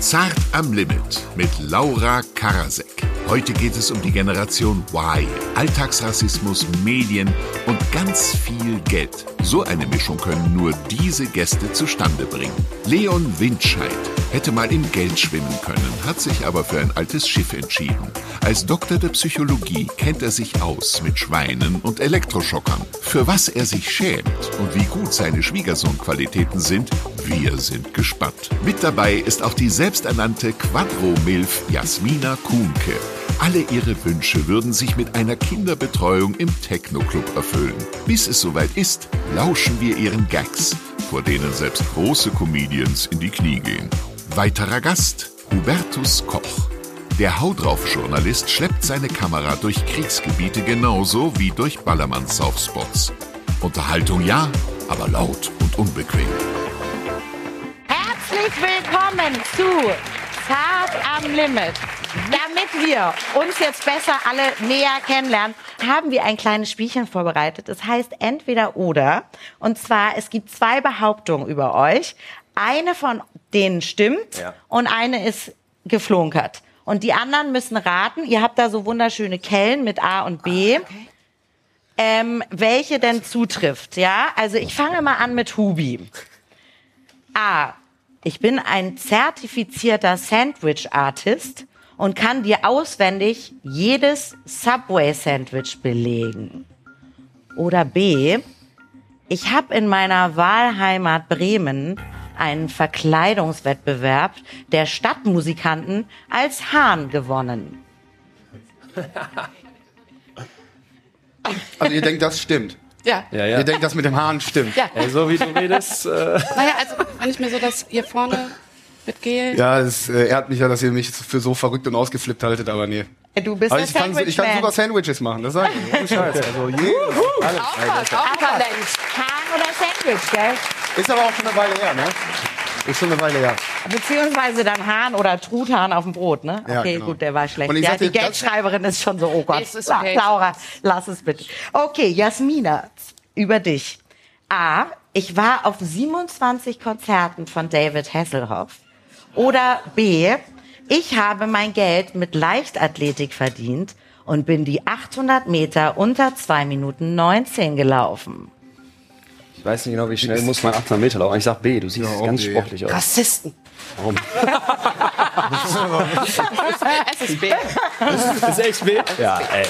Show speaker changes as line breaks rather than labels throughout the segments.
Zart am Limit mit Laura Karasek. Heute geht es um die Generation Y, Alltagsrassismus, Medien und ganz viel Geld. So eine Mischung können nur diese Gäste zustande bringen. Leon Windscheid hätte mal im Geld schwimmen können, hat sich aber für ein altes Schiff entschieden. Als Doktor der Psychologie kennt er sich aus mit Schweinen und Elektroschockern. Für was er sich schämt und wie gut seine Schwiegersohnqualitäten sind, wir sind gespannt. Mit dabei ist auch die selbsternannte Quadro-Milf Jasmina Kuhnke. Alle ihre Wünsche würden sich mit einer Kinderbetreuung im Techno-Club erfüllen. Bis es soweit ist, lauschen wir ihren Gags, vor denen selbst große Comedians in die Knie gehen. Weiterer Gast, Hubertus Koch. Der Haudrauf-Journalist schleppt seine Kamera durch Kriegsgebiete genauso wie durch Ballermann-Saufspots. Unterhaltung ja, aber laut und unbequem.
Herzlich willkommen zu Zart am Limit. Damit wir uns jetzt besser alle näher kennenlernen, haben wir ein kleines Spielchen vorbereitet. Das heißt entweder oder. Und zwar, es gibt zwei Behauptungen über euch. Eine von denen stimmt
Ja.
und eine ist geflunkert. Und die anderen müssen raten. Ihr habt da so wunderschöne Kellen mit A und B. Ähm, welche denn zutrifft, ja? Also ich fange mal an mit Hubi. A. Ich bin ein zertifizierter Sandwich-Artist und kann dir auswendig jedes Subway-Sandwich belegen. Oder B. Ich habe in meiner Wahlheimat Bremen einen Verkleidungswettbewerb der Stadtmusikanten als Hahn gewonnen.
Also ihr denkt, das stimmt.
Ja.
Ja, ja.
Ihr denkt, das mit dem Hahn stimmt.
Ja.
Ey, so wie du redest. Äh,
Naja, also wenn ich mir so das hier vorne mit Gel.
Ja, es äh, ehrt mich ja, dass ihr mich für so verrückt und ausgeflippt haltet, aber nee.
Du bist
Aber ich kann, ich kann super Sandwiches machen, das sag ich. Ohne Scheiß. Also, je, alles.
Auch was, auch Talent.
Hahn oder Sandwich, gell?
Ist aber auch schon eine Weile her, ne? Ist schon eine Weile her.
Beziehungsweise dann Hahn oder Truthahn auf dem Brot, ne?
Ja,
okay,
genau.
gut, der war schlecht. Ja, die Geldschreiberin ist schon so, oh Gott.
Ist okay.
Laura, lass es bitte. Okay, Jasmina, über dich. A, ich war auf 27 Konzerten von David Hasselhoff. Oder B, ich habe mein Geld mit Leichtathletik verdient und bin die 800 Meter unter 2 Minuten 19 gelaufen.
ich weiß nicht genau, wie schnell muss man 800 Meter laufen. Ich sag B, du siehst
Ja,
ganz sportlich aus.
Rassisten.
Warum?
Es ist B.
Ist echt B? Ja, ey.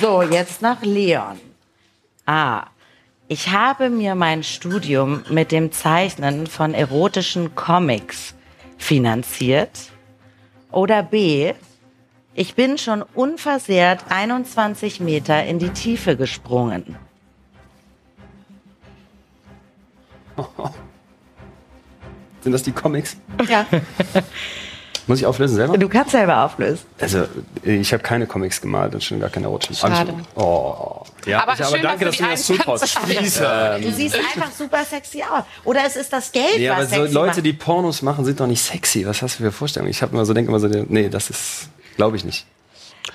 So, jetzt nach Leon. A. Ich habe mir mein Studium mit dem Zeichnen von erotischen Comics finanziert. Oder B. Ich bin schon unversehrt 21 Meter in die Tiefe gesprungen.
Sind das die Comics?
Ja.
Muss ich auflösen selber?
Du kannst selber auflösen.
Also, ich habe keine Comics gemalt und schon gar keine erotischen.
Schade.
Oh. Ja,
Aber
ich, aber
schön,
danke,
dass
dass
du
mir das zutraust.
Du siehst einfach super sexy aus. Oder es ist das Geld,
Ja, aber
was
so
sexy
Leute,
macht.
die Pornos machen, sind doch nicht sexy. Was hast du für Vorstellungen? Ich habe immer so, denke immer so, nee, das ist, glaube ich nicht.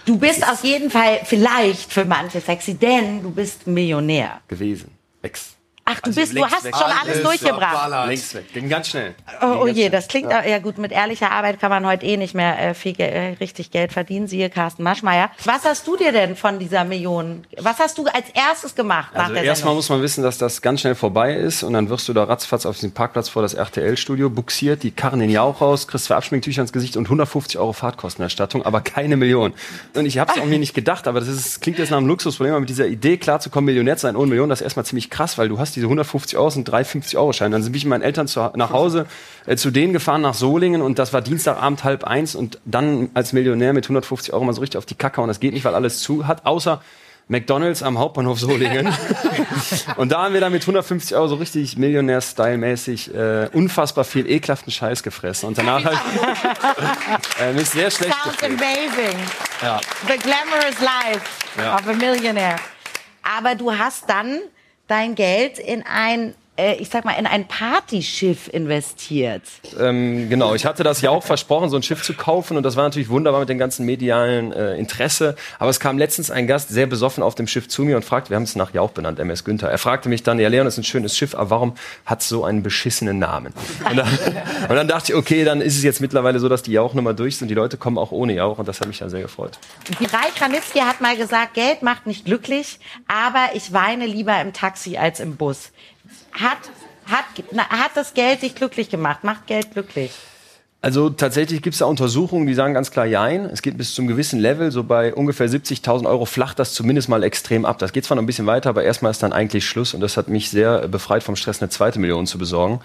Du bist auf jeden Fall vielleicht für manche sexy, denn du bist Millionär.
Gewesen. Ex.
Ach, du
Also
bist, du hast
weg.
schon alles durchgebracht.
Links weg. Ging ganz schnell.
Oh, oh je, das klingt, ja. ja gut, mit ehrlicher Arbeit kann man heute eh nicht mehr äh, viel äh, richtig Geld verdienen, siehe Carsten Maschmeyer. Was hast du dir denn von dieser Million, was hast du als erstes gemacht nach
Also
der
erstmal muss man wissen, dass das ganz schnell vorbei ist und dann wirst du da ratzfatz auf diesem Parkplatz vor das RTL-Studio buxiert, die Karren den Jauch raus, kriegst zwei Abschminktücher ins Gesicht und 150 Euro Fahrtkostenerstattung, aber keine Million. Und ich habe es auch mir nicht gedacht, aber das ist, klingt jetzt nach einem Luxusproblem, aber mit dieser Idee klarzukommen, Millionär zu sein ohne Million, das ist erstmal ziemlich krass, weil du hast diese 150 Euro und drei 50-Euro-Scheine. Dann bin ich mit meinen Eltern zu, nach Hause äh, zu denen gefahren nach Solingen und das war Dienstagabend halb eins und dann als Millionär mit 150 Euro mal so richtig auf die Kacke und das geht nicht, weil alles zu hat, außer McDonalds am Hauptbahnhof Solingen. und da haben wir dann mit 150 Euro so richtig Millionär-Style-mäßig äh, unfassbar viel ekelhaften Scheiß gefressen. Und danach halt äh, mich sehr schlecht
Sounds
gefühlt.
amazing.
Ja.
The glamorous life
Ja.
of a millionaire. Aber du hast dann dein Geld in ein ich sag mal, in ein Partyschiff investiert.
Ähm, genau, ich hatte das ja auch versprochen, so ein Schiff zu kaufen und das war natürlich wunderbar mit dem ganzen medialen äh, Interesse. Aber es kam letztens ein Gast sehr besoffen auf dem Schiff zu mir und fragte, wir haben es nach Jauch benannt, MS Günther. Er fragte mich dann, ja Leon, das ist ein schönes Schiff, aber warum hat es so einen beschissenen Namen? Und dann, und dann dachte ich, okay, dann ist es jetzt mittlerweile so, dass die Jauchnummer durch sind. Die Leute kommen auch ohne Jauch und das hat mich dann sehr gefreut.
Die Rai Kranitzky hat mal gesagt, Geld macht nicht glücklich, aber ich weine lieber im Taxi als im Bus. Hat, hat, na, hat das Geld dich glücklich gemacht? Macht Geld glücklich?
Also tatsächlich gibt es da Untersuchungen, die sagen ganz klar Jein. Es geht bis zum gewissen Level, so bei ungefähr 70.000 Euro flacht das zumindest mal extrem ab. Das geht zwar noch ein bisschen weiter, aber erstmal ist dann eigentlich Schluss und das hat mich sehr befreit vom Stress, eine zweite Million zu besorgen.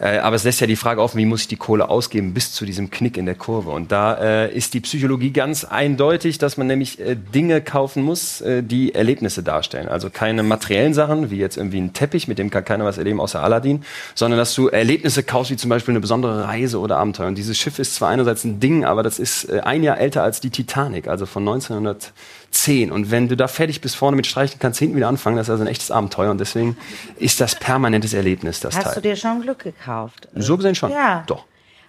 Äh, aber es lässt ja die Frage offen, wie muss ich die Kohle ausgeben bis zu diesem Knick in der Kurve. Und da äh, ist die Psychologie ganz eindeutig, dass man nämlich äh, Dinge kaufen muss, äh, die Erlebnisse darstellen. Also keine materiellen Sachen, wie jetzt irgendwie ein Teppich, mit dem kann keiner was erleben außer Aladdin, sondern dass du Erlebnisse kaufst, wie zum Beispiel eine besondere Reise oder Abenteuer. Dieses Schiff ist zwar einerseits ein Ding, aber das ist äh, ein Jahr älter als die Titanic, also von 1910. Und wenn du da fertig bist vorne mit Streichen, kannst du hinten wieder anfangen. Das ist also ein echtes Abenteuer. Und deswegen ist das permanentes Erlebnis, das
Hast
Teil.
du dir schon Glück gekauft?
so gesehen schon.
Ja.
Doch.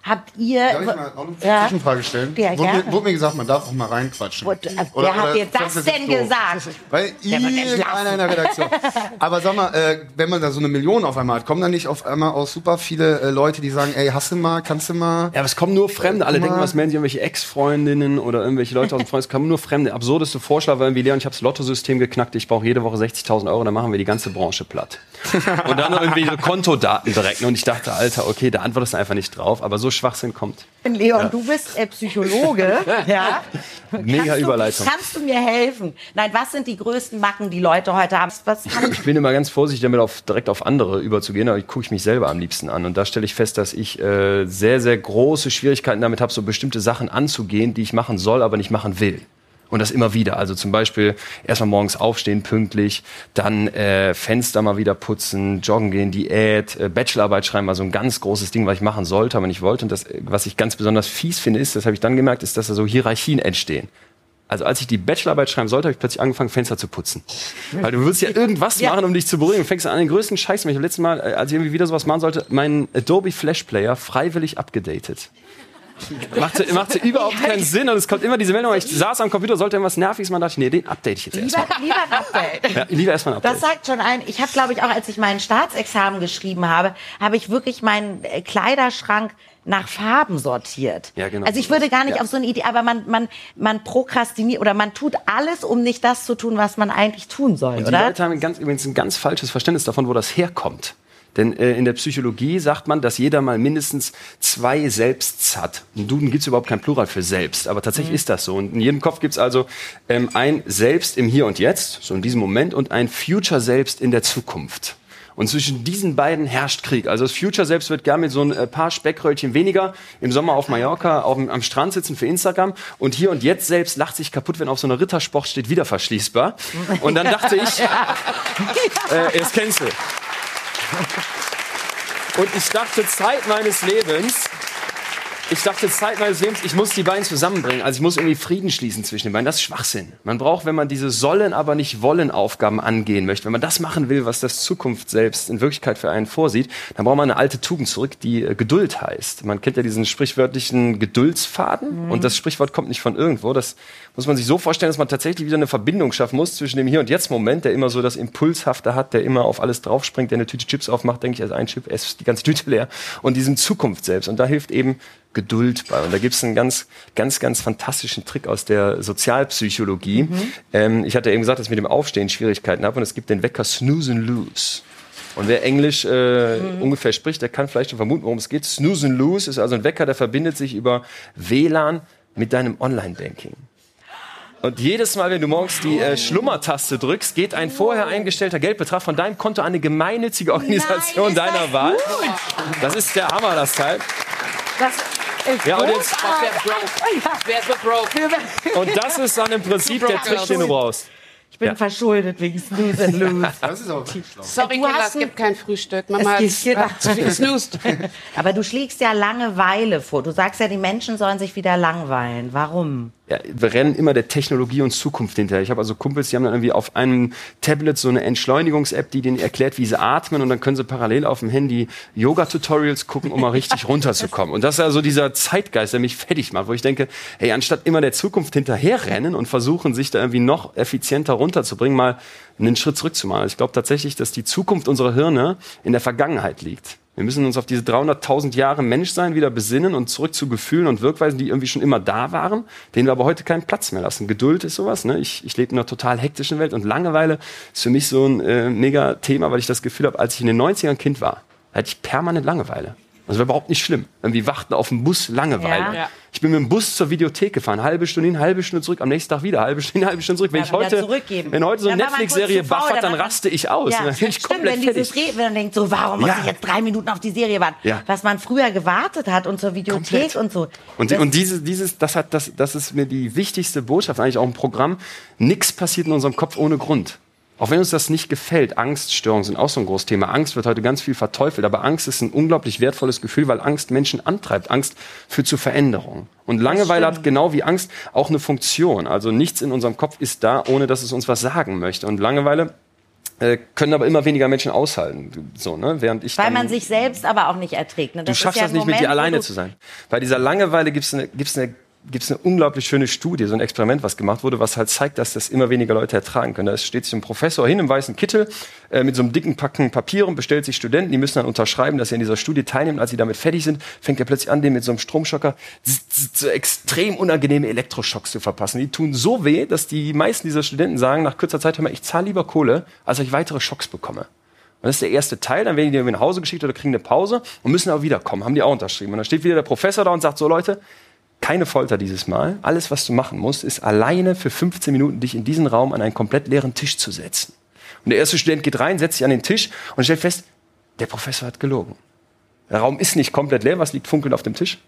Habt ihr.
Darf ich mal auch eine
Ja.
Zwischenfrage stellen?
Ja,
wurde, mir, wurde mir gesagt, man darf auch mal reinquatschen.
Wurde- äh,
Oder-
wer hat
oder
dir das
du
denn
doof?
gesagt?
Weil irgendeiner in der Redaktion. Aber sag mal, äh, wenn man da so eine Million auf einmal hat, kommen da nicht auf einmal auch super viele äh, Leute, die sagen, ey, hast du mal, kannst du mal?
Ja, aber es kommen nur Fremde. Alle
mal.
denken, was melden sich irgendwelche Ex-Freundinnen oder irgendwelche Leute aus dem Freundes. Es kommen nur Fremde. Absurdeste Vorschlag war irgendwie, Leon, ich habe das Lottosystem geknackt. Ich brauche jede Woche 60.000 Euro, dann machen wir die ganze Branche platt. Und dann noch irgendwie so Kontodaten direkt. Und ich dachte, Alter, okay, da antwortest du einfach nicht drauf. Aber so Schwachsinn kommt.
Leon, du bist äh, Psychologe. ja.
Mega
kannst
Überleitung.
Du, kannst du mir helfen? Nein, was sind die größten Macken, die Leute heute haben? Was
Ich bin immer ganz vorsichtig damit, auf, direkt auf andere überzugehen, aber ich gucke ich mich selber am liebsten an. Und da stelle ich fest, dass ich äh, sehr, sehr große Schwierigkeiten damit habe, so bestimmte Sachen anzugehen, die ich machen soll, aber nicht machen will. Und das immer wieder. Also zum Beispiel erstmal morgens aufstehen, pünktlich, dann äh, Fenster mal wieder putzen, joggen gehen, Diät, äh, Bachelorarbeit schreiben, also ein ganz großes Ding, was ich machen sollte, aber nicht wollte. Und das, was ich ganz besonders fies finde, ist, das habe ich dann gemerkt, ist, dass da so Hierarchien entstehen. Also als ich die Bachelorarbeit schreiben sollte, habe ich plötzlich angefangen, Fenster zu putzen. Weil du willst ja irgendwas
Ja.
machen, um dich zu beruhigen. Du fängst an den größten Scheiß. Ich habe letztes Mal, äh, als ich irgendwie wieder sowas machen sollte, meinen Adobe Flash Player freiwillig abgedatet. Machte, machte überhaupt keinen Sinn und es kommt immer diese Meldung, ich saß am Computer, sollte irgendwas Nerviges machen, dachte ich, nee, den update ich jetzt
lieber,
erstmal.
lieber ein Update.
Ja, lieber erstmal ein Update.
Das sagt schon ein. Ich habe, glaube ich, auch als ich meinen Staatsexamen geschrieben habe, habe ich wirklich meinen äh, Kleiderschrank nach Farben sortiert.
Ja, genau.
Also ich würde gar nicht
Ja.
auf so eine Idee, aber man, man, man prokrastiniert oder man tut alles, um nicht das zu tun, was man eigentlich tun soll,
Und die
oder?
Leute haben ganz, übrigens ein ganz falsches Verständnis davon, wo das herkommt. Denn äh, in der Psychologie sagt man, dass jeder mal mindestens zwei Selbsts hat. Im Duden gibt es überhaupt kein Plural für Selbst, aber tatsächlich ist das so. Und in jedem Kopf gibt es also ähm, ein Selbst im Hier und Jetzt, so in diesem Moment, und ein Future Selbst in der Zukunft. Und zwischen diesen beiden herrscht Krieg. Also das Future selbst wird gern mit so ein äh, paar Speckröllchen weniger im Sommer auf Mallorca auf, am Strand sitzen für Instagram. Und hier und jetzt selbst lacht sich kaputt, wenn auf so einer Rittersport steht, wieder verschließbar. Und dann dachte ich, äh, jetzt kennst du. Und ich dachte, Zeit meines Lebens, ich dachte, Zeit meines Lebens, ich muss die beiden zusammenbringen. Also ich muss irgendwie Frieden schließen zwischen den beiden. Das ist Schwachsinn. Man braucht, wenn man diese sollen, aber nicht wollen Aufgaben angehen möchte, wenn man das machen will, was das Zukunft selbst in Wirklichkeit für einen vorsieht, dann braucht man eine alte Tugend zurück, die äh, Geduld heißt. Man kennt ja diesen sprichwörtlichen Geduldsfaden und das Sprichwort kommt nicht von irgendwo. Das muss man sich so vorstellen, dass man tatsächlich wieder eine Verbindung schaffen muss zwischen dem Hier- und Jetzt-Moment, der immer so das Impulshafte hat, der immer auf alles draufspringt, der eine Tüte Chips aufmacht, denke ich, also ein Chip, esse die ganze Tüte leer und diesem Zukunft selbst. Und da hilft eben Geduld bei. Und da gibt es einen ganz, ganz, ganz fantastischen Trick aus der Sozialpsychologie. Ähm, ich hatte eben gesagt, dass ich mit dem Aufstehen Schwierigkeiten habe und es gibt den Wecker Snooze and Lose. Und wer Englisch äh, ungefähr spricht, der kann vielleicht schon vermuten, worum es geht. Snooze and Lose ist also ein Wecker, der verbindet sich über WLAN mit deinem Online-Banking. Und jedes Mal, wenn du morgens die äh, Schlummertaste drückst, geht ein vorher eingestellter Geldbetrag von deinem Konto an eine gemeinnützige Organisation
Nein,
deiner Wahl. Das ist der Hammer, das Teil.
Das
Ja, und jetzt-
Wer ist so broke?
Und das ist dann im Prinzip der Trick, den du brauchst.
Ich bin
Ja.
verschuldet wegen Snooze and Lose.
Das ist auch schlau.
Sorry,
Du
Kinder,
hast
es gibt kein Frühstück. Mama hat,
gibt-
hat zu viel gesnoost.
Aber du schlägst ja Langeweile vor. Du sagst ja, die Menschen sollen sich wieder langweilen. Warum?
Ja, wir rennen immer der Technologie und Zukunft hinterher. Ich habe also Kumpels, die haben dann irgendwie auf einem Tablet so eine Entschleunigungs-App, die denen erklärt, wie sie atmen und dann können sie parallel auf dem Handy Yoga-Tutorials gucken, um mal richtig runterzukommen. Und das ist also dieser Zeitgeist, der mich fertig macht, wo ich denke, hey, anstatt immer der Zukunft hinterherrennen und versuchen, sich da irgendwie noch effizienter runterzubringen, mal einen Schritt zurück zu machen. Ich glaube tatsächlich, dass die Zukunft unserer Hirne in der Vergangenheit liegt. Wir müssen uns auf diese 300.000 Jahre Menschsein wieder besinnen und zurück zu Gefühlen und Wirkweisen, die irgendwie schon immer da waren, denen wir aber heute keinen Platz mehr lassen. Geduld ist sowas. Ne? Ich, ich lebe in einer total hektischen Welt und Langeweile ist für mich so ein äh, mega Thema, weil ich das Gefühl habe, als ich in den 90ern Kind war, hatte ich permanent Langeweile. Das war überhaupt nicht schlimm. Irgendwie warten auf dem Bus Langeweile.
Ja.
Ich bin mit dem Bus zur Videothek gefahren, halbe Stunde hin, halbe Stunde zurück, am nächsten Tag wieder, halbe Stunde, hin, halbe Stunde zurück. Wenn
Ja,
ich heute, wenn heute so eine Netflix-Serie buffert,
dann
raste ich aus.
Ja,
dann bin ich
stimmt,
komplett
wenn
fertig.
dieses Reden, wenn man denkt, so, warum muss ich jetzt drei Minuten auf die Serie warten? Was man früher gewartet hat und zur Videothek
Komplett.
und so.
Und, und diese, dieses, das hat, das, das ist mir die wichtigste Botschaft eigentlich auch im Programm. Nichts passiert in unserem Kopf ohne Grund. Auch wenn uns das nicht gefällt, Angststörungen sind auch so ein großes Thema. Angst wird heute ganz viel verteufelt, aber Angst ist ein unglaublich wertvolles Gefühl, weil Angst Menschen antreibt. Angst führt zu Veränderung. Und Langeweile hat genau wie Angst auch eine Funktion. Also nichts in unserem Kopf ist da, ohne dass es uns was sagen möchte. Und Langeweile äh, können aber immer weniger Menschen aushalten. So, ne? Während ich
weil man sich selbst aber auch nicht erträgt. Ne?
Du schaffst
ja
das nicht, mit
Moment,
dir
wo
alleine zu sein. Bei dieser Langeweile gibt es eine, gibt's eine, gibt's eine unglaublich schöne Studie, so ein Experiment, was gemacht wurde, was halt zeigt, dass das immer weniger Leute ertragen können. Da steht sich ein Professor hin im weißen Kittel äh, mit so einem dicken Packen Papier und bestellt sich Studenten, die müssen dann unterschreiben, dass sie an dieser Studie teilnehmen. Als sie damit fertig sind, fängt er plötzlich an, denen mit so einem Stromschocker so extrem unangenehme Elektroschocks zu verpassen. Die tun so weh, dass die meisten dieser Studenten sagen, nach kurzer Zeit, hör mal, ich zahle lieber Kohle, als ich weitere Schocks bekomme. Und das ist der erste Teil, dann werden die irgendwie nach Hause geschickt oder kriegen eine Pause und müssen aber wiederkommen, haben die auch unterschrieben. Und dann steht wieder der Professor da und sagt so, Leute, keine Folter dieses Mal. Alles, was du machen musst, ist alleine für 15 Minuten dich in diesen Raum an einen komplett leeren Tisch zu setzen. Und der erste Student geht rein, setzt sich an den Tisch und stellt fest, der Professor hat gelogen. Der Raum ist nicht komplett leer. Was liegt funkelnd auf dem Tisch?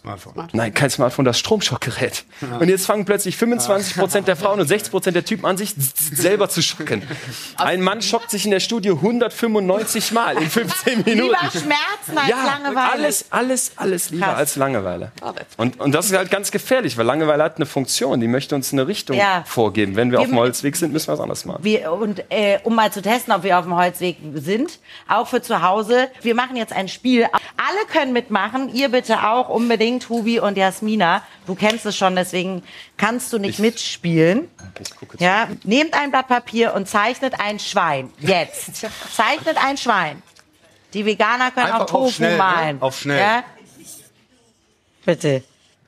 Smartphone.
Nein, kein Smartphone, das Stromschockgerät. Und jetzt fangen plötzlich 25 Prozent der Frauen und 60 Prozent der Typen an, sich selber zu schocken. Ein Mann schockt sich in der Studie 195 Mal in 15 Minuten.
Lieber Schmerzen als
Ja,
Langeweile.
alles, alles, alles lieber
Krass.
als Langeweile. Und, und das ist halt ganz gefährlich, weil Langeweile hat eine Funktion, die möchte uns eine Richtung
Ja.
vorgeben. Wenn wir
Wir
auf dem Holzweg sind, müssen wir was anderes machen.
Wir, und äh, um mal zu testen, ob wir auf dem Holzweg sind, auch für zu Hause. Wir machen jetzt ein Spiel. Alle können mitmachen, ihr bitte auch unbedingt, Hubi und Jasmina. Du kennst es schon, deswegen kannst du nicht mitspielen.
Ich gucke
Ja, nehmt ein Blatt Papier und zeichnet ein Schwein. Jetzt. zeichnet ein Schwein. Die Veganer können
Einfach
auch Tofu
auf schnell, ne?
malen.
Auf schnell.
Ja? Bitte.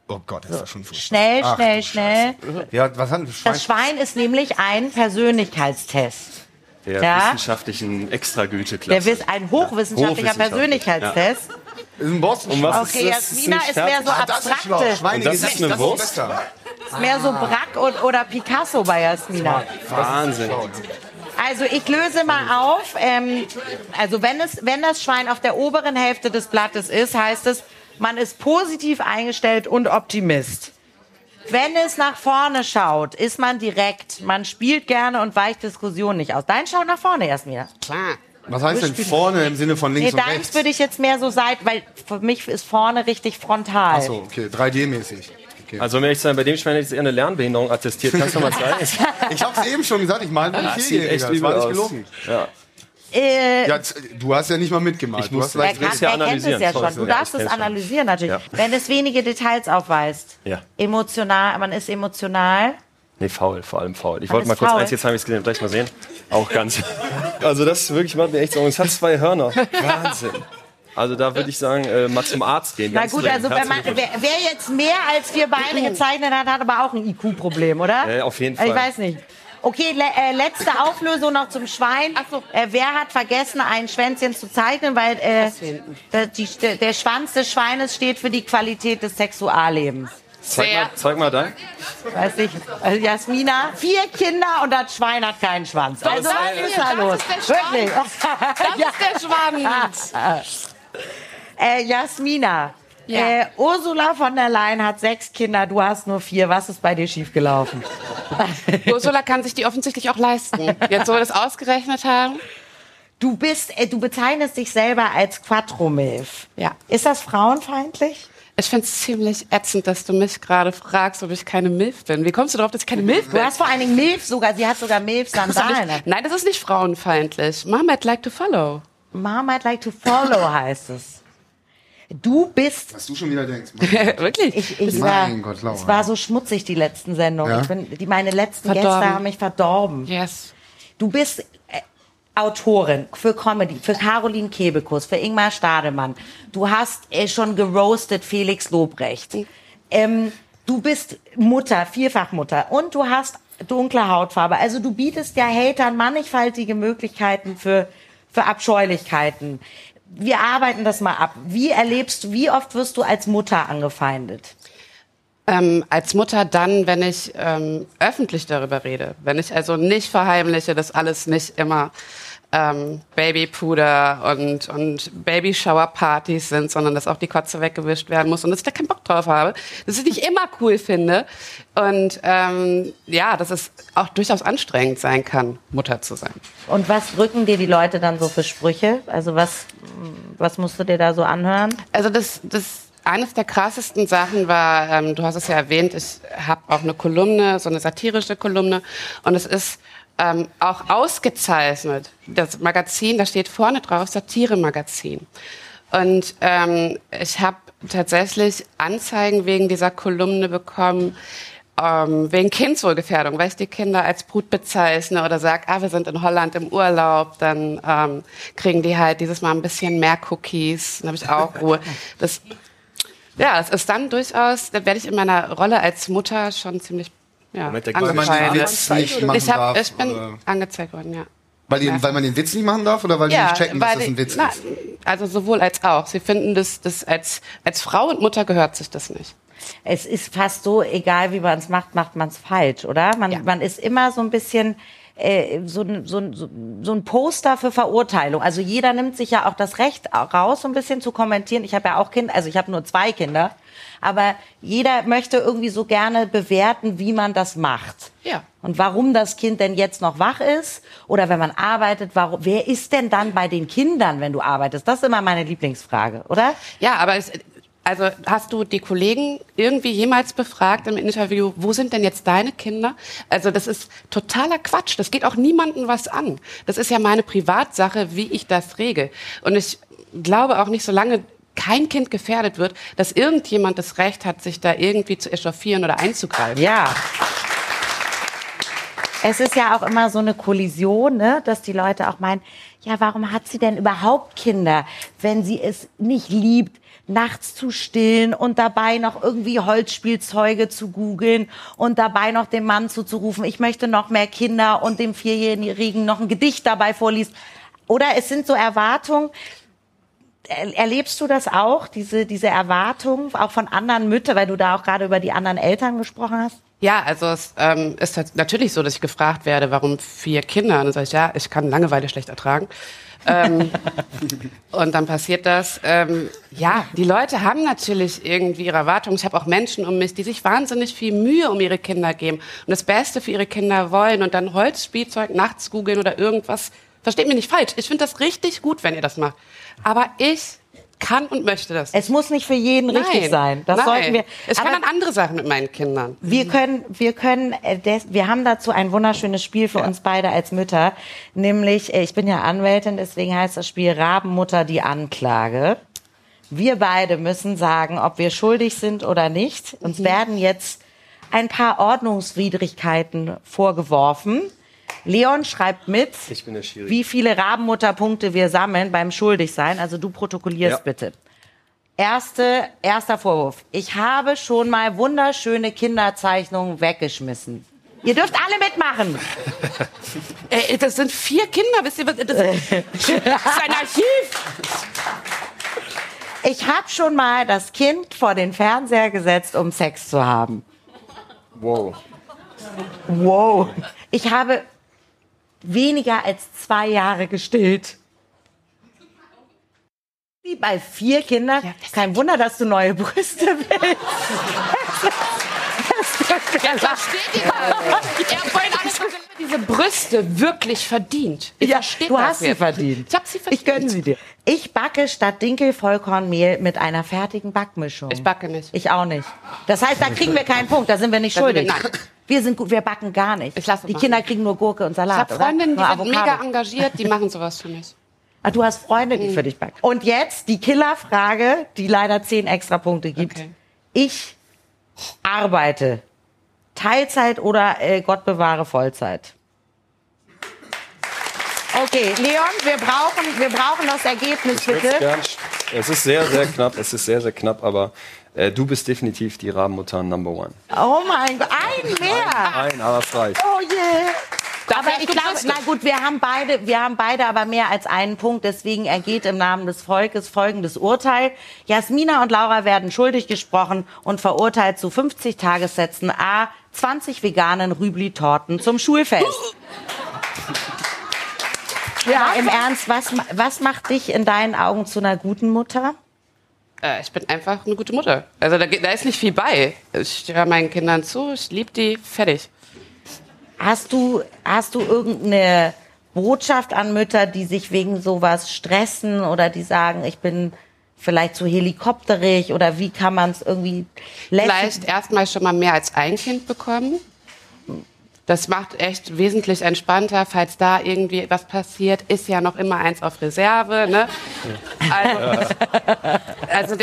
Oh Gott, ist das schon furchtbar.
Schnell,
Ach,
schnell, schnell.
Ja, was hat ein Schwein?
Das Schwein ist nämlich ein Persönlichkeitstest.
Der
Ja.
wissenschaftlichen Extragüteklasse.
Der ist ein hochwissenschaftlicher
Hochwissenschaftlich,
Persönlichkeitstest.
ist ein Boston.
Um was
Okay,
ist das?
Jasmina ist mehr so
Ah, das ist
das ist eine Wurst?
besser.
Ist mehr so Brack und, oder Picasso bei Jasmina.
Wahnsinn.
Also ich löse mal auf. Ähm, also wenn, es, wenn das Schwein auf der oberen Hälfte des Blattes ist, heißt es, man ist positiv eingestellt und Optimist. Wenn es nach vorne schaut, ist man direkt. Man spielt gerne und weicht Diskussionen nicht aus. Dein schaut nach vorne, Jasmina.
Klar.
Was heißt denn vorne im Sinne von
Nee,
links und
deins
rechts?
würde ich jetzt mehr so seit, weil für mich ist vorne richtig frontal.
Achso, okay, 3D-mäßig. Okay.
Also, um ehrlich zu sein, bei dem Schwein ich eher eine Lernbehinderung attestiert. Kannst du mal zeigen?
Ich hab's eben schon gesagt, ich mal ein
Das sieht echt.
Das war nicht gelogen.
Ja.
Äh,
Ja, du hast ja nicht mal mitgemalt.
Ich
Du
muss-
hast
ich
kann,
ja
kennt es
analysieren.
ja schon. Du
ja,
darfst
ich
es analysieren natürlich.
Ja.
Wenn es wenige Details aufweist.
Ja.
Emotional, man ist emotional.
Nee, faul, vor allem faul. Ich
Man
wollte mal kurz
faul.
eins, jetzt habe ich es gesehen, gleich mal sehen. Auch ganz. Also das wirklich macht mir echt Sorgen. Es hat zwei Hörner. Wahnsinn. Also da würde ich sagen, äh, mal zum Arzt gehen.
Na gut, also wenn man, wer, wer jetzt mehr als vier Beine gezeichnet hat, hat aber auch ein IQ-Problem, oder?
Äh, auf jeden
Ich
Fall.
weiß nicht. Okay, le äh, letzte Auflösung noch zum Schwein.
Ach so.
Äh, wer hat vergessen, ein Schwänzchen zu zeichnen? Weil äh,
Das
der, die, der Schwanz des Schweines steht für die Qualität des Sexuallebens.
Zeig mal, zeig mal dein.
Weiß ich. Also Jasmina, vier Kinder und das Schwein hat keinen Schwanz. Also
ist
was
der-
ist da
das
los?
ist der Schwanz.
Wirklich.
Das ist der Schwanz.
Äh, Jasmina,
Ja.
äh, Ursula von der Leyen hat sechs Kinder, du hast nur vier. Was ist bei dir schiefgelaufen?
Ursula kann sich die offensichtlich auch leisten. Jetzt, wo wir das ausgerechnet haben.
Du bist, äh, du bezeichnest dich selber als Quattromilf.
Ja.
Ist das frauenfeindlich?
Ich finde es ziemlich ätzend, dass du mich gerade fragst, ob ich keine Milf bin. Wie kommst du darauf, dass ich keine Milf bin?
Du hast vor allen Dingen Milf sogar, sie hat sogar Milf-Sandalen.
Nein, das ist nicht frauenfeindlich. Mama, I'd like to follow.
Mama I'd like to follow heißt es. Du bist
Was du schon wieder denkst.
Wirklich?
Ich, ich
Mein
war,
Gott, Laura.
es war so schmutzig, die letzten Sendungen.
Ja?
Ich bin, die, meine letzten
Verdorben.
Gäste haben mich verdorben.
yes.
Du bist äh, Autorin für Comedy, für Caroline Kebekus, für Ingmar Stademann. Du hast äh, schon geroastet Felix Lobrecht. Ähm, du bist Mutter, Vierfachmutter und du hast dunkle Hautfarbe. Also du bietest ja Hatern mannigfaltige Möglichkeiten für, für Abscheulichkeiten. Wir arbeiten das mal ab. Wie erlebst du, wie oft wirst du als Mutter angefeindet?
Ähm, als Mutter dann, wenn ich ähm, öffentlich darüber rede. Wenn ich also nicht verheimliche, dass alles nicht immer ähm, Babypuder und, und Babyshower-Partys sind, sondern dass auch die Kotze weggewischt werden muss und dass ich da keinen Bock drauf habe. Dass ich nicht immer cool finde. Und ähm, ja, dass es auch durchaus anstrengend sein kann, Mutter zu sein.
Und was drücken dir die Leute dann so für Sprüche? Also was, was musst du dir da so anhören?
Also das, das eines der krassesten Sachen war, ähm, du hast es ja erwähnt, ich habe auch eine Kolumne, so eine satirische Kolumne, und es ist ähm, auch ausgezeichnet. Das Magazin, da steht vorne drauf Satire-Magazin. Und ähm, ich habe tatsächlich Anzeigen wegen dieser Kolumne bekommen, ähm, wegen Kindswohlgefährdung, weil ich die Kinder als Brut bezeichne oder sage, ah, wir sind in Holland im Urlaub, dann ähm, kriegen die halt dieses Mal ein bisschen mehr Cookies, dann habe ich auch Ruhe. Das, ja, das ist dann durchaus, da werde ich in meiner Rolle als Mutter schon ziemlich ja,
Moment, der-
Weil man den. Witz nicht machen
Ich, hab,
darf.
ich bin
oder-
angezeigt worden, ja.
weil, die, weil man den Witz nicht machen darf oder weil die nicht checken, dass
weil
das ein Witz
na,
ist?
Also sowohl als auch. Sie finden das, das als, als Frau und Mutter gehört sich das nicht.
Es ist fast so, egal wie man es macht, macht man es falsch, oder? Man,
Ja.
man ist immer so ein bisschen äh, so, ein- so, ein- so, so ein Poster für Verurteilung. Also jeder nimmt sich ja auch das Recht raus, so ein bisschen zu kommentieren. Ich habe ja auch Kinder, also ich habe nur zwei Kinder. Aber jeder möchte irgendwie so gerne bewerten, wie man das macht.
Ja.
Und warum das Kind denn jetzt noch wach ist oder wenn man arbeitet, warum, wer ist denn dann bei den Kindern, wenn du arbeitest? Das ist immer meine Lieblingsfrage, oder?
Ja, aber es, also hast du die Kollegen irgendwie jemals befragt im Interview, wo sind denn jetzt deine Kinder? Also das ist totaler Quatsch. Das geht auch niemandem was an. Das ist ja meine Privatsache, wie ich das regel. Und ich glaube auch nicht, solange kein Kind gefährdet wird, dass irgendjemand das Recht hat, sich da irgendwie zu echauffieren oder einzugreifen.
Ja. Es ist ja auch immer so eine Kollision, ne? dass die Leute auch meinen, ja, warum hat sie denn überhaupt Kinder, wenn sie es nicht liebt, nachts zu stillen und dabei noch irgendwie Holzspielzeuge zu googeln und dabei noch dem Mann zuzurufen, ich möchte noch mehr Kinder und dem Vierjährigen noch ein Gedicht dabei vorliest. Oder es sind so Erwartungen, Er- Erlebst du das auch, diese, diese Erwartung, auch von anderen Müttern, weil du da auch gerade über die anderen Eltern gesprochen hast?
Ja, also es ähm, ist natürlich so, dass ich gefragt werde, warum vier Kinder. Und dann sage ich, ja, ich kann Langeweile schlecht ertragen. ähm, und dann passiert das. Ähm, ja, die Leute haben natürlich irgendwie ihre Erwartungen. Ich habe auch Menschen um mich, die sich wahnsinnig viel Mühe um ihre Kinder geben und das Beste für ihre Kinder wollen und dann Holzspielzeug nachts googeln oder irgendwas. Versteht mich nicht falsch. Ich finde das richtig gut, wenn ihr das macht. Aber ich kann und möchte das.
Es muss nicht für jeden richtig
Nein,
sein. Das
nein.
sollten wir.
Ich kann dann andere Sachen mit meinen Kindern.
wir können, wir können, äh, wir haben dazu ein wunderschönes Spiel für uns beide als Mütter. Nämlich, äh, ich bin ja Anwältin, deswegen heißt das Spiel Rabenmutter die Anklage. Wir beide müssen sagen, ob wir schuldig sind oder nicht. Uns
Mhm.
werden jetzt ein paar Ordnungswidrigkeiten vorgeworfen. Leon schreibt mit,
Ich bin der Schiri.
wie viele Rabenmutterpunkte wir sammeln beim Schuldigsein. Also du protokollierst
Ja.
bitte. Erste, erster Vorwurf. Ich habe schon mal wunderschöne Kinderzeichnungen weggeschmissen. Ihr dürft alle mitmachen.
Ey, das sind vier Kinder, wisst ihr was? Das, das ist ein Archiv.
Ich habe schon mal das Kind vor den Fernseher gesetzt, um Sex zu haben.
Wow.
Wow. Ich habe weniger als zwei Jahre gestillt. Wie bei vier Kindern. Kein Wunder, dass du neue Brüste willst.
Ja, versteht ihr das? Ihr habt vorhin gesagt, diese Brüste wirklich verdient. Ihr
Ja, du
das
hast sie verdient.
Ich hab sie verdient.
Ich gönne sie dir. Ich backe statt Dinkel-Vollkornmehl mit einer fertigen Backmischung.
Ich backe nicht.
Ich auch nicht. Das heißt, da kriegen wir keinen Punkt, da sind wir nicht schuldig.
nein.
Wir sind gut, wir backen gar nicht.
Ich lasse
die
machen.
Kinder kriegen nur Gurke und
Ich
Salat.
habe
oder?
Freundinnen, die sind mega engagiert, die machen sowas für mich.
Ah, du hast Freunde, die für dich backen. Und jetzt die Killerfrage, die leider zehn extra Punkte gibt.
Okay.
Ich arbeite Teilzeit oder äh, Gott bewahre Vollzeit. Okay, Leon, wir brauchen, wir brauchen das Ergebnis bitte.
Es ist sehr, sehr knapp. Es ist sehr, sehr knapp, aber äh, du bist definitiv die Rabenmutter Number One.
Oh mein Gott, ein mehr.
Nein, aber es reicht.
Oh je. Aber
hast
ich glaube, na gut, wir haben beide, wir haben beide aber mehr als einen Punkt. Deswegen ergeht im Namen des Volkes folgendes Urteil. Jasmina und Laura werden schuldig gesprochen und verurteilt zu 50 Tagessätzen A 20 veganen Rübli-Torten zum Schulfest. Ja, im Ernst, was, was macht dich in deinen Augen zu einer guten Mutter?
Äh, ich bin einfach eine gute Mutter. Also da, geht- da ist nicht viel bei. Ich höre meinen Kindern zu, ich liebe die, fertig.
Hast du, hast du irgendeine Botschaft an Mütter, die sich wegen sowas stressen oder die sagen, ich bin vielleicht zu helikopterig oder wie kann man es irgendwie
Vielleicht erstmal schon mal mehr als ein Kind bekommen. Das macht echt wesentlich entspannter, falls da irgendwie was passiert, ist ja noch immer eins auf Reserve. Ne? Also, also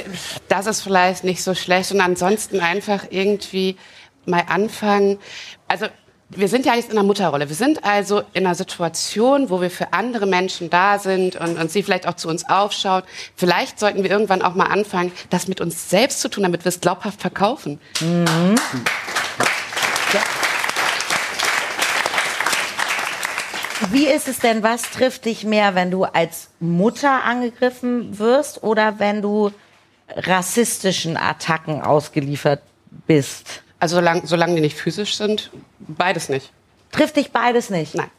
das ist vielleicht nicht so schlecht. Und ansonsten einfach irgendwie mal anfangen. Also wir sind ja jetzt in einer Mutterrolle. Wir sind also in einer Situation, wo wir für andere Menschen da sind und, und sie vielleicht auch zu uns aufschaut. Vielleicht sollten wir irgendwann auch mal anfangen, das mit uns selbst zu tun, damit wir es glaubhaft verkaufen.
Wie ist es denn, was trifft dich mehr, wenn du als Mutter angegriffen wirst oder wenn du rassistischen Attacken ausgeliefert bist?
Also solange, solange die nicht physisch sind, beides nicht.
Trifft dich beides nicht?
Nein.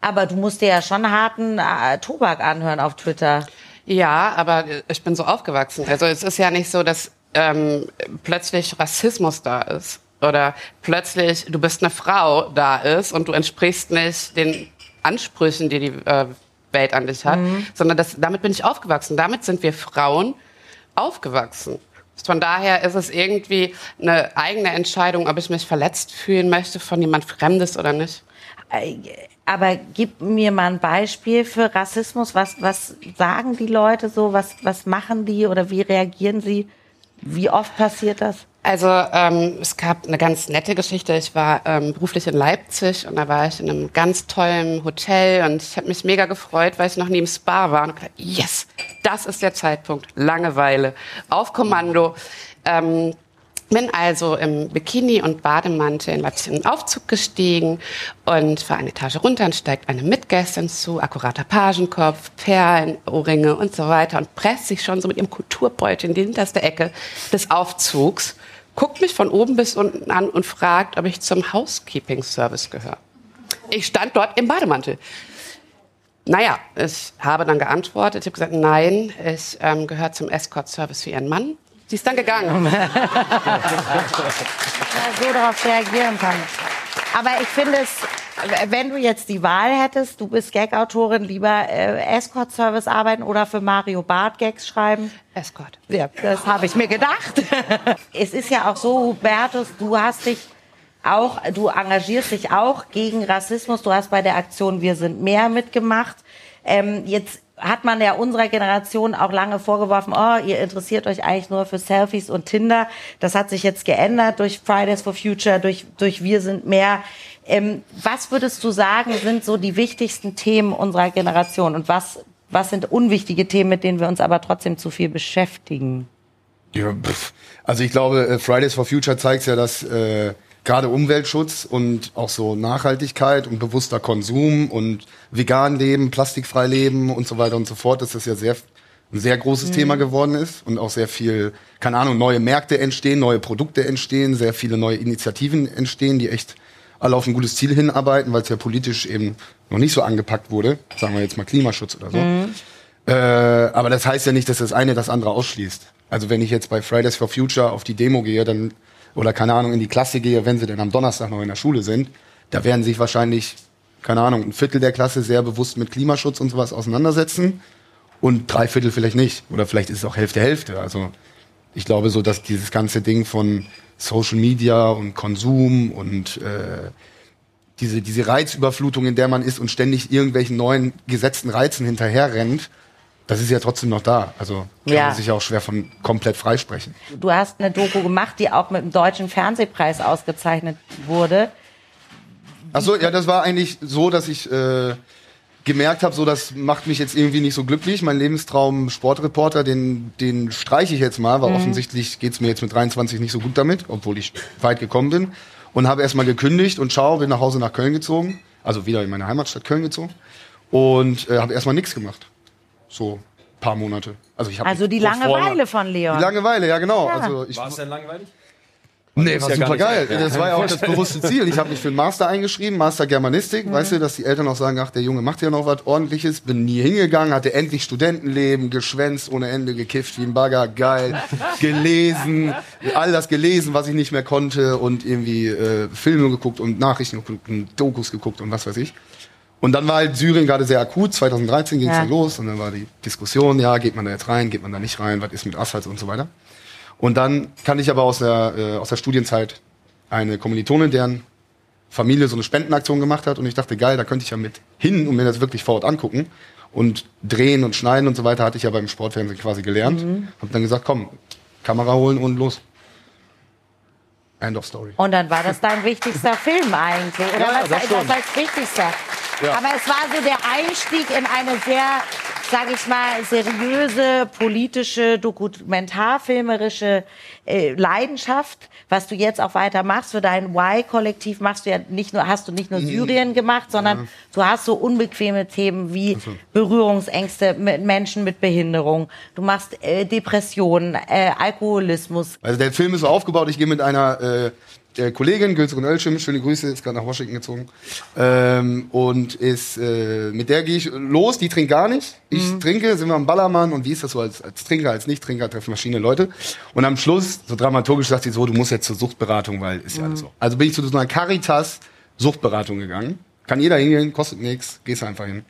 Aber du musst dir ja schon harten äh, Tobak anhören auf Twitter.
Ja, aber ich bin so aufgewachsen. Also es ist ja nicht so, dass ähm, plötzlich Rassismus da ist oder plötzlich du bist eine Frau da ist und du entsprichst nicht den Ansprüchen, die die äh, Welt an dich hat, sondern das, damit bin ich aufgewachsen. Damit sind wir Frauen aufgewachsen. Von daher ist es irgendwie eine eigene Entscheidung, ob ich mich verletzt fühlen möchte von jemand Fremdes oder nicht.
Aber gib mir mal ein Beispiel für Rassismus. Was, was sagen die Leute so? Was, was machen die oder wie reagieren sie? Wie oft passiert das?
Also ähm, es gab eine ganz nette Geschichte. Ich war ähm, beruflich in Leipzig und da war ich in einem ganz tollen Hotel und ich habe mich mega gefreut, weil ich noch nie im Spa war und gedacht, yes, das ist der Zeitpunkt, Langeweile, auf Kommando. Ähm, bin also im Bikini und Bademantel in Leipzig in den Aufzug gestiegen und war eine Etage runter und steigt eine Mitgästin zu, akkurater Pagenkopf, Perlen, Ohrringe und so weiter und presst sich schon so mit ihrem Kulturbeutel in die hinterste Ecke des Aufzugs, guckt mich von oben bis unten an und fragt, ob ich zum Housekeeping-Service gehöre. Ich stand dort im Bademantel. Naja, ich habe dann geantwortet, ich habe gesagt, nein, ich ähm, gehöre zum Escort-Service für Ihren Mann. Sie ist dann gegangen.
so darauf reagieren kann. Aber ich finde es, wenn du jetzt die Wahl hättest, du bist Gag-Autorin, lieber äh, Escort-Service arbeiten oder für Mario Barth Gags schreiben?
Escort.
Ja, das habe ich mir gedacht. es ist ja auch so, Hubertus, du hast dich auch, du engagierst dich auch gegen Rassismus. Du hast bei der Aktion Wir sind mehr mitgemacht. Ähm, jetzt hat man ja unserer Generation auch lange vorgeworfen, oh, ihr interessiert euch eigentlich nur für Selfies und Tinder. Das hat sich jetzt geändert durch Fridays for Future, durch, durch Wir sind mehr. Ähm, was würdest du sagen, sind so die wichtigsten Themen unserer Generation? Und was, was sind unwichtige Themen, mit denen wir uns aber trotzdem zu viel beschäftigen?
Ja, also ich glaube, äh, Fridays for Future zeigt ja, dass äh, gerade Umweltschutz und auch so Nachhaltigkeit und bewusster Konsum und vegan leben, plastikfrei leben und so weiter und so fort, dass das ja sehr ein sehr großes Thema geworden ist und auch sehr viel, keine Ahnung, neue Märkte entstehen, neue Produkte entstehen, sehr viele neue Initiativen entstehen, die echt alle auf ein gutes Ziel hinarbeiten, weil es ja politisch eben noch nicht so angepackt wurde, sagen wir jetzt mal Klimaschutz oder so. Äh, aber das heißt ja nicht, dass das eine das andere ausschließt. Also wenn ich jetzt bei Fridays for Future auf die Demo gehe, dann oder keine Ahnung in die Klasse gehe, wenn sie dann am Donnerstag noch in der Schule sind, da werden sich wahrscheinlich keine Ahnung ein Viertel der Klasse sehr bewusst mit Klimaschutz und sowas auseinandersetzen und drei Viertel vielleicht nicht. Oder vielleicht ist es auch Hälfte, Hälfte. Also ich glaube so, dass dieses ganze Ding von Social Media und Konsum und äh, diese, diese Reizüberflutung, in der man ist und ständig irgendwelchen neuen gesetzten Reizen hinterherrennt, das ist ja trotzdem noch da. Also kann
Ja.
man sich auch schwer von komplett freisprechen.
Du hast eine Doku gemacht, die auch mit dem Deutschen Fernsehpreis ausgezeichnet wurde.
Achso, ja, das war eigentlich so, dass ich äh, gemerkt habe, so das macht mich jetzt irgendwie nicht so glücklich. Mein Lebenstraum Sportreporter, den, den streiche ich jetzt mal, weil offensichtlich geht's mir jetzt mit 23 nicht so gut damit, obwohl ich weit gekommen bin. Und habe erstmal gekündigt und schau, bin nach Hause nach Köln gezogen, also wieder in meine Heimatstadt Köln gezogen und äh, habe erstmal nichts gemacht. So paar Monate. Also ich habe
Also die Langeweile von Leon.
Die Langeweile, ja genau.
Ja.
Also ich,
War es denn langweilig?
Nee,
ist
war
ja
super geil.
Ja.
Das war ja auch das bewusste Ziel. Ich habe mich für einen Master eingeschrieben, Master Germanistik.
Mhm.
Weißt du, dass die Eltern auch sagen, ach, der Junge macht ja noch was ordentliches. Bin nie hingegangen, hatte endlich Studentenleben, geschwänzt ohne Ende, gekifft wie ein Bagger, geil, gelesen, all das gelesen, was ich nicht mehr konnte und irgendwie äh, Filme geguckt und Nachrichten geguckt und Dokus geguckt und was weiß ich. Und dann war halt Syrien gerade sehr akut. 2013 ging es
Ja.
dann los und dann war die Diskussion, ja, geht man da jetzt rein, geht man da nicht rein, was ist mit Assad und so weiter. Und dann kannte ich aber aus der, äh, aus der Studienzeit eine Kommilitonin, deren Familie so eine Spendenaktion gemacht hat. Und ich dachte, geil, da könnte ich ja mit hin und mir das wirklich vor Ort angucken. Und drehen und schneiden und so weiter hatte ich ja beim Sportfernsehen quasi gelernt. Hab dann gesagt, komm, Kamera holen und los. End of story.
Und dann war das dein wichtigster Film eigentlich. Oder
Ja,
was
das
das als wichtigster?
Ja.
Aber es war so der Einstieg in eine sehr, sag ich mal, seriöse, politische, dokumentarfilmerische äh, Leidenschaft, was du jetzt auch weiter machst. Für dein Y-Kollektiv machst du ja nicht nur, hast du nicht nur
Mhm.
Syrien gemacht, sondern du hast so unbequeme Themen wie Berührungsängste mit Menschen mit Behinderung. Du machst äh, Depressionen, äh, Alkoholismus.
Also der Film ist so aufgebaut, ich gehe mit einer äh, der Kollegin, Gülseren Ölschim, schöne Grüße, ist gerade nach Washington gezogen. Ähm, und ist, äh, mit der gehe ich los, die trinkt gar nicht. Ich trinke, sind wir am Ballermann und wie ist das so als, als Trinker, als Nicht-Trinker treffen verschiedene Leute. Und am Schluss, so dramaturgisch, sagt sie so, du musst jetzt zur Suchtberatung, weil ist ja alles so. Also bin ich zu so einer Caritas Suchtberatung gegangen. Kann jeder hingehen, kostet nichts, gehst einfach hin.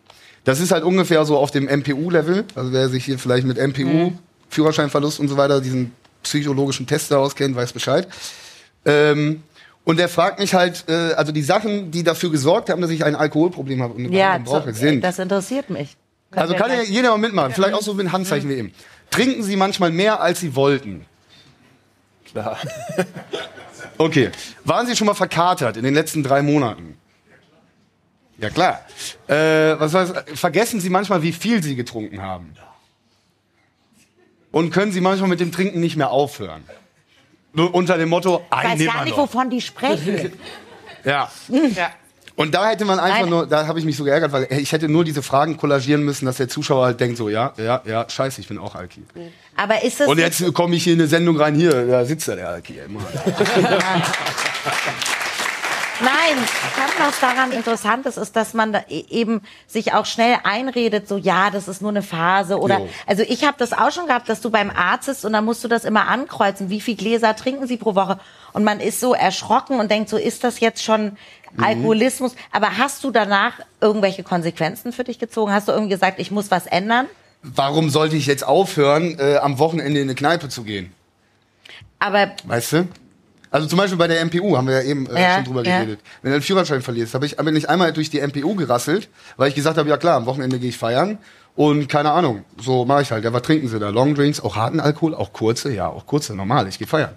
Das ist halt ungefähr so auf dem MPU-Level. Also wer sich hier vielleicht mit MPU, Führerscheinverlust und so weiter, diesen psychologischen Test da auskennt, weiß Bescheid. Ähm, und er fragt mich halt, äh, also die Sachen, die dafür gesorgt haben, dass ich ein Alkoholproblem habe und eine
Ja,
Behandlung brauche,
so,
sind.
das interessiert mich.
Also
wir
kann ja jeder mal mitmachen. Vielleicht auch so mit Handzeichen wie eben. Trinken Sie manchmal mehr, als Sie wollten?
Klar.
Okay. Waren Sie schon mal verkatert in den letzten drei Monaten? Ja klar. Äh, was weiß, vergessen Sie manchmal, wie viel Sie getrunken haben? Und können Sie manchmal mit dem Trinken nicht mehr aufhören? Nur unter dem Motto,
Ich weiß gar nicht,
noch.
wovon die sprechen.
Ja.
Ja.
Und da hätte man einfach
Nein.
nur, da habe ich mich so geärgert, weil ich hätte nur diese Fragen kollagieren müssen, dass der Zuschauer halt denkt so, ja, ja, ja, scheiße, ich bin auch Alki.
Aber ist es
Und jetzt komme ich hier in eine Sendung rein, hier, da sitzt da der Alki. Immer.
Nein, was daran interessant ist, ist, dass man da e- eben sich auch schnell einredet, so ja, das ist nur eine Phase oder
Jo.
also ich habe das auch schon gehabt, dass du beim Arzt bist und dann musst du das immer ankreuzen, wie viel Gläser trinken sie pro Woche und man ist so erschrocken und denkt so, ist das jetzt schon
Mhm.
Alkoholismus? Aber hast du danach irgendwelche Konsequenzen für dich gezogen? Hast du irgendwie gesagt, ich muss was ändern?
Warum sollte ich jetzt aufhören, äh, am Wochenende in eine Kneipe zu gehen?
Aber
Weißt du? Also zum Beispiel bei der MPU haben wir ja eben äh,
Ja,
schon drüber
ja.
geredet. Wenn du den Führerschein verlierst, habe ich, bin ich einmal durch die MPU gerasselt, weil ich gesagt habe, ja klar, am Wochenende gehe ich feiern und keine Ahnung, so mache ich halt. Ja, was trinken sie da? Longdrinks, auch harten Alkohol, auch kurze, ja, auch kurze, normal, ich gehe feiern.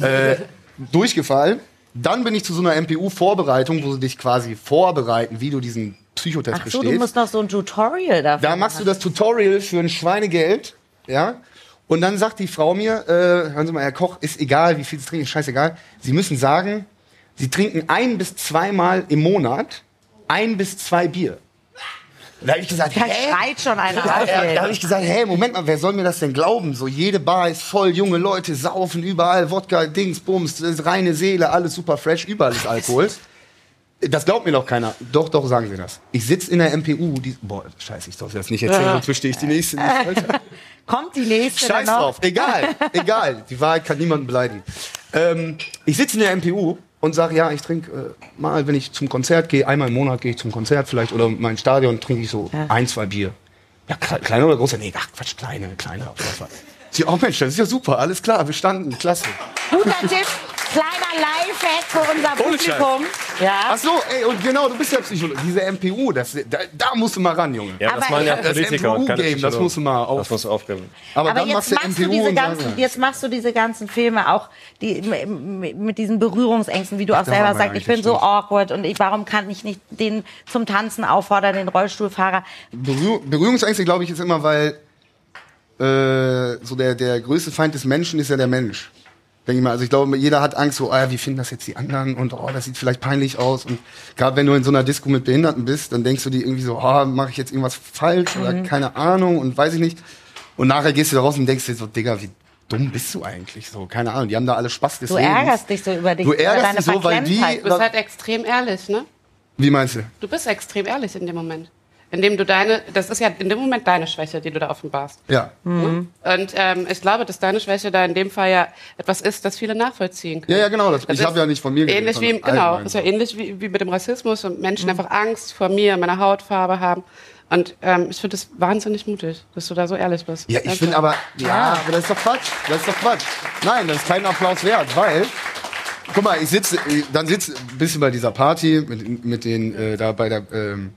äh, durchgefallen. Dann bin ich zu so einer MPU-Vorbereitung, wo sie dich quasi vorbereiten, wie du diesen Psychotest
ach so,
bestehst.
du musst noch so ein Tutorial dafür
Da machst du das Tutorial für ein Schweinegeld, ja. Und dann sagt die Frau mir, äh, hören Sie mal, Herr Koch, ist egal, wie viel Sie trinken, ist scheißegal. Sie müssen sagen, Sie trinken ein bis zweimal im Monat ein bis zwei Bier. Da habe ich gesagt,
Da
hä?
schreit schon einer
Da, da, da habe ich gesagt, hey, Moment mal, wer soll mir das denn glauben? So, jede Bar ist voll, junge Leute saufen überall, Wodka, Dings, Bums, ist reine Seele, alles super fresh, überall ist Alkohol. Das glaubt mir doch keiner. Doch, doch, sagen Sie das. Ich sitze in der MPU, die, boah, scheiße, ich darf das nicht erzählen, sonst verstehe ich die nächste nicht.
Kommt die nächste
Scheiß drauf, egal, egal. Die Wahrheit kann niemanden beleidigen. Ähm, ich sitze in der MPU und sage, ja, ich trinke äh, mal, wenn ich zum Konzert gehe, einmal im Monat gehe ich zum Konzert vielleicht oder in mein Stadion trinke ich so ein, zwei Bier. Ja, kle- kleine oder große? Nee, ach Quatsch, kleine, kleine. Sie, oh Mensch, das ist ja super, alles klar, bestanden, klasse.
Guter Tipp, kleiner Lifehack für unser. Publikum. Ja.
Ach so, ey, und genau, du bist ja Psychologe. Diese MPU, das, da, da musst du mal ran, Junge.
Ja, das machen ja
das
Politiker und keine
MPU-Game, das musst du mal auf.
Das musst du aufgeben.
Aber,
Aber
dann
jetzt
machst du
machst, du diese ganzen, jetzt machst du diese ganzen Filme auch die, mit diesen Berührungsängsten, wie du auch
da
selber sagst, ich bin so awkward und ich, warum kann ich nicht den zum Tanzen auffordern, den Rollstuhlfahrer?
Berühr Berührungsängste, glaube ich, ist immer, weil äh, so der, der größte Feind des Menschen ist ja der Mensch. Denke ich mal. Also ich glaube, jeder hat Angst, so, ah, wie finden das jetzt die anderen und oh, das sieht vielleicht peinlich aus. Und gerade wenn du in so einer Disco mit Behinderten bist, dann denkst du dir irgendwie so, oh, mache ich jetzt irgendwas falsch oder keine Ahnung und weiß ich nicht. Und nachher gehst du da raus und denkst dir so, Digga, wie dumm bist du eigentlich? So, keine Ahnung, die haben da alle Spaß des
Du
Lebens.
ärgerst dich so über dich,
Du
über
ärgerst
deine
dich so, weil die-.
Du bist halt extrem ehrlich, ne?
Wie meinst du?
Du bist extrem ehrlich in dem Moment. Indem du deine, das ist ja in dem Moment deine Schwäche, die du da offenbarst.
Ja.
Ne? Und ähm, ich glaube, dass deine Schwäche da in dem Fall ja etwas ist, das viele nachvollziehen können.
Ja, ja, genau. Das, ich
ist
habe ja nicht von mir geredet,
Ähnlich wie, genau, ist ja ähnlich wie, wie mit dem Rassismus und
Mhm.
Menschen einfach Angst vor mir, meiner Hautfarbe haben. Und ähm, ich finde das wahnsinnig mutig, dass du da so ehrlich bist.
Ja, ich finde aber, ja, aber das ist doch Quatsch. Das ist doch Quatsch. Nein, das ist kein Applaus wert, weil, guck mal, ich sitze, dann sitze ein bisschen bei dieser Party mit, mit den, äh, da bei der, ähm,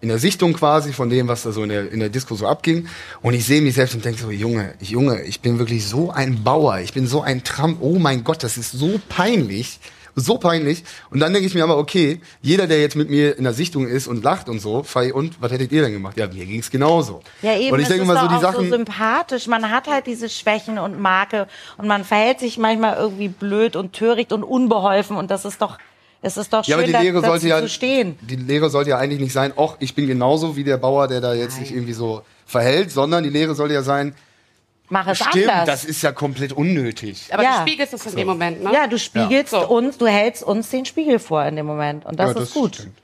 in der Sichtung quasi von dem, was da so in der, in der Disco so abging. Und ich sehe mich selbst und denke so, Junge, ich, Junge, ich bin wirklich so ein Bauer, ich bin so ein Tramp, oh mein Gott, das ist so peinlich. So peinlich. Und dann denke ich mir aber, okay, jeder, der jetzt mit mir in der Sichtung ist und lacht und so, Fei, und was hättet ihr denn gemacht? Ja, mir ging's genauso.
Ja, eben,
und ich denke
ist
mal so die Sachen.
so sympathisch. Man hat halt diese Schwächen und Marke und man verhält sich manchmal irgendwie blöd und töricht und unbeholfen und das ist doch, es ist doch schön,
Ja, aber die
da,
Lehre sollte ja,
zu stehen.
die Lehre sollte ja eigentlich nicht sein, ach, ich bin genauso wie der Bauer, der da jetzt sich irgendwie so verhält, sondern die Lehre sollte ja sein,
Mach es
stimmt,
anders.
das ist ja komplett unnötig.
Aber
Ja.
du spiegelst es in dem Moment, ne?
ja, du spiegelst
Ja. So.
uns, du hältst uns den Spiegel vor in dem Moment und das
Ja,
ist gut.
stimmt.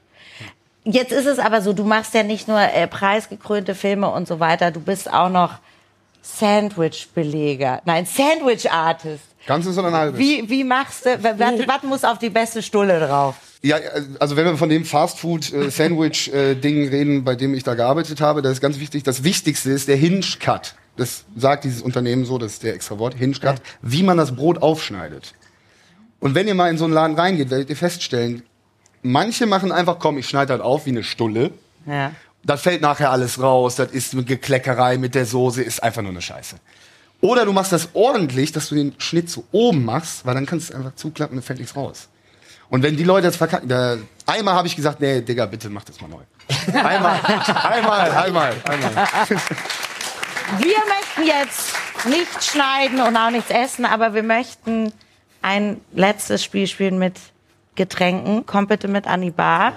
Jetzt ist es aber so, du machst ja nicht nur äh, preisgekrönte Filme und so weiter, du bist auch noch Sandwich-Beleger. Nein, Sandwich-Artist.
Ganzes oder ein halbes?
Wie, wie machst du, was, muss auf die beste Stulle drauf?
Ja, also wenn wir von dem Fastfood-Sandwich-Ding reden, bei dem ich da gearbeitet habe, das ist ganz wichtig. Das Wichtigste ist der Hinge-Cut. Das sagt dieses Unternehmen so, das ist der extra Wort, Hinge-Cut, wie man das Brot aufschneidet. Und wenn ihr mal in so einen Laden reingeht, werdet ihr feststellen, manche machen einfach, komm, ich schneide halt auf wie eine Stulle.
Ja.
Das fällt nachher alles raus, das ist eine Gekleckerei mit der Soße, ist einfach nur eine Scheiße. Oder du machst das ordentlich, dass du den Schnitt so oben machst, weil dann kannst du es einfach zuklappen und fällt nichts raus. Und wenn die Leute das verkacken, da, einmal habe ich gesagt, nee, Digga, bitte mach das mal neu. Einmal, einmal, einmal, einmal.
Wir möchten jetzt nicht schneiden und auch nichts essen, aber wir möchten ein letztes Spiel spielen mit Getränken. Komm bitte mit an die Bar.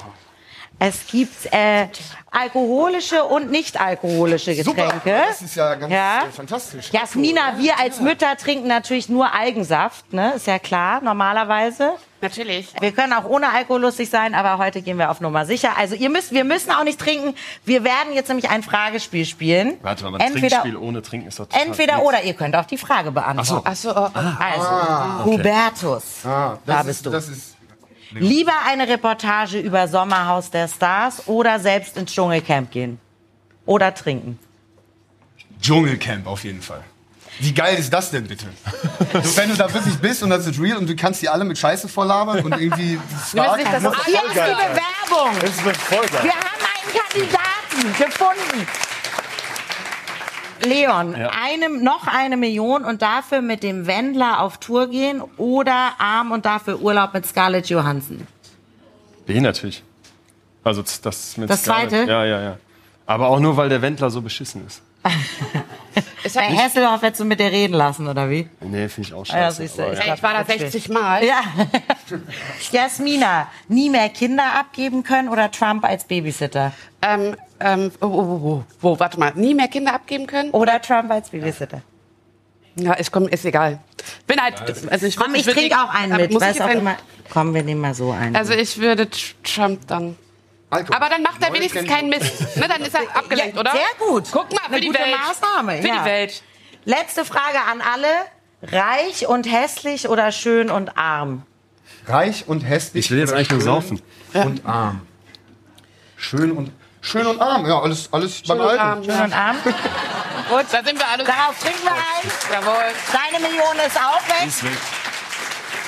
Es gibt äh, alkoholische und nicht alkoholische Getränke.
Super, das ist ja ganz
Ja.
äh, fantastisch.
Jasmina, wir als Mütter trinken natürlich nur Eigensaft, ne? Ist ja klar, normalerweise.
Natürlich.
Wir können auch ohne Alkohol lustig sein, aber heute gehen wir auf Nummer sicher. Also ihr müsst, wir müssen auch nicht trinken. Wir werden jetzt nämlich ein Fragespiel spielen.
Warte mal, ein
entweder,
Trinkspiel ohne Trinken ist doch total
entweder
nix.
oder ihr könnt auch die Frage beantworten.
Ach so, oh, oh.
Also, Hubertus,
Ah, das
da
ist,
bist du.
Das ist,
Lieber eine Reportage über Sommerhaus der Stars oder selbst ins Dschungelcamp gehen. Oder trinken.
Dschungelcamp auf jeden Fall. Wie geil ist das denn bitte? so, wenn du da wirklich bist und das ist real und du kannst die alle mit Scheiße volllabern und irgendwie fragen. Das
das
ist
ist die. Bewerbung.
Das wird voll geil.
Wir haben einen Kandidaten gefunden. Leon, einem, noch eine Million und dafür mit dem Wendler auf Tour gehen oder arm und dafür Urlaub mit Scarlett Johansson.
B natürlich. Also das mit
Das
Scarlett.
zweite?
Ja, ja, ja. Aber auch nur, weil der Wendler so beschissen ist.
Bei Hesselhoff hättest du mit dir reden lassen, oder wie?
Nee, finde ich auch
Ja,
scheiße.
du,
aber
ich
ja.
Ich war da 60 Mal.
Ja. Jasmina, nie mehr Kinder abgeben können oder Trump als Babysitter?
Ähm, ähm, oh, oh, oh, oh, oh, warte mal. Nie mehr Kinder abgeben können?
Oder Trump als Babysitter?
Ja, ich komm, ist egal. Bin halt, also ich,
Komm, ich
würd
trinke auch einen
aber
mit.
muss ich
Weiß auch immer. Komm, wir nehmen mal so einen.
Also ich würde Tr- Trump dann.
Alkohol.
Aber dann macht er wenigstens keinen Mist. Ne, dann ist er abgelenkt,
Ja,
oder?
sehr gut.
Guck mal, für
Eine
die
gute
Welt.
Maßnahme,
Für
ja.
die Welt.
Letzte Frage an alle. Reich und hässlich oder schön und arm?
Reich und hässlich.
Ich will jetzt eigentlich nur
schön
saufen.
Und arm. Schön und. Schön und arm, ja, alles, alles beim
Schön und
Alten.
arm,
Schön und arm.
Gut, da sind wir alle.
Darauf trinken wir ein.
Jawohl.
Deine Million ist auch weg.
Ist weg.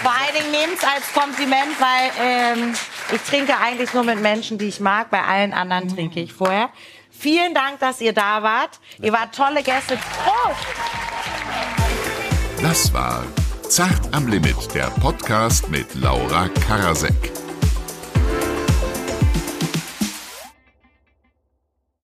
Vor allen Dingen nehmt es als Kompliment, weil ähm, ich trinke eigentlich nur mit Menschen, die ich mag. Bei allen anderen trinke ich vorher. Vielen Dank, dass ihr da wart. Ihr wart tolle Gäste. Prost!
Das war Zart am Limit, der Podcast mit Laura Karasek.